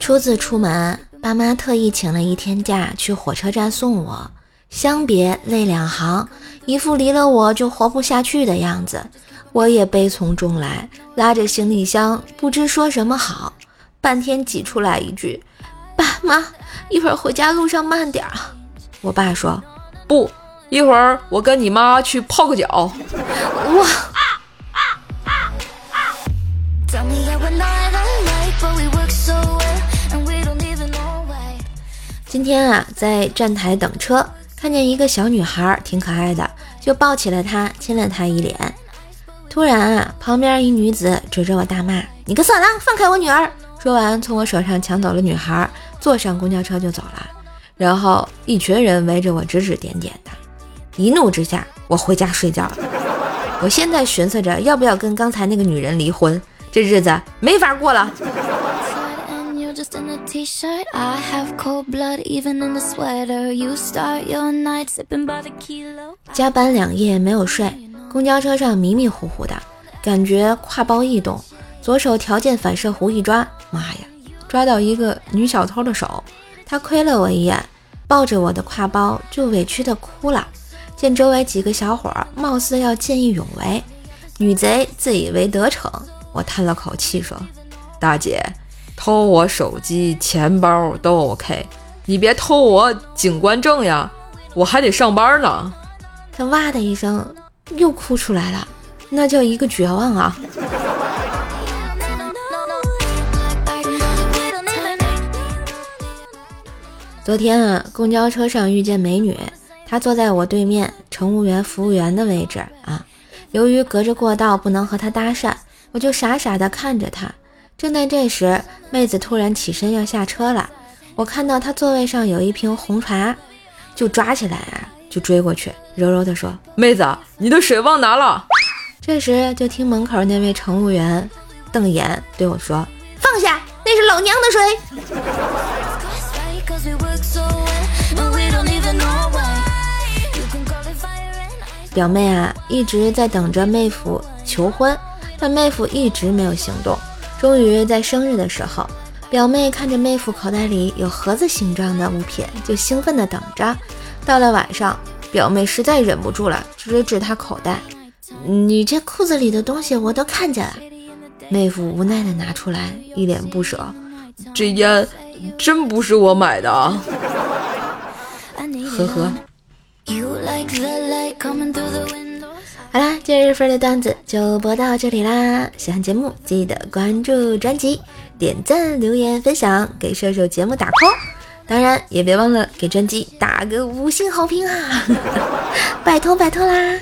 初次出门，爸妈特意请了一天假去火车站送我，相别泪两行，一副离了我就活不下去的样子。我也悲从中来，拉着行李箱不知说什么好，半天挤出来一句：“爸妈，一会儿回家路上慢点啊。”我爸说：“不，一会儿我跟你妈去泡个脚。”哇！今天啊，在站台等车，看见一个小女孩挺可爱的，就抱起了她，亲了她一脸。突然啊，旁边一女子指着我大骂：“你个色狼，放开我女儿！”说完，从我手上抢走了女孩，坐上公交车就走了。然后一群人围着我指指点点的，一怒之下，我回家睡觉了。我现在寻思着要不要跟刚才那个女人离婚，这日子没法过了。加班两夜没有睡，公交车上迷迷糊糊的，感觉挎包一动，左手条件反射弧一抓，妈呀，抓到一个女小偷的手，她窥了我一眼，抱着我的挎包就委屈的哭了。见周围几个小伙儿貌似要见义勇为，女贼自以为得逞，我叹了口气说：“大姐，偷我手机、钱包都 OK，你别偷我警官证呀，我还得上班呢。”他哇的一声又哭出来了，那叫一个绝望啊！昨天啊，公交车上遇见美女。她坐在我对面，乘务员、服务员的位置啊。由于隔着过道不能和她搭讪，我就傻傻的看着她。正在这时，妹子突然起身要下车了。我看到她座位上有一瓶红茶，就抓起来啊，就追过去，柔柔地说：“妹子，你的水忘拿了。”这时就听门口那位乘务员瞪眼对我说：“放下，那是老娘的水。”表妹啊，一直在等着妹夫求婚，但妹夫一直没有行动。终于在生日的时候，表妹看着妹夫口袋里有盒子形状的物品，就兴奋地等着。到了晚上，表妹实在忍不住了，指了指他口袋：“你这裤子里的东西我都看见了。”妹夫无奈地拿出来，一脸不舍：“这烟真不是我买的啊。”呵呵。今日份的段子就播到这里啦！喜欢节目记得关注专辑、点赞、留言、分享，给射手节目打 call。当然也别忘了给专辑打个五星好评啊！拜托拜托啦！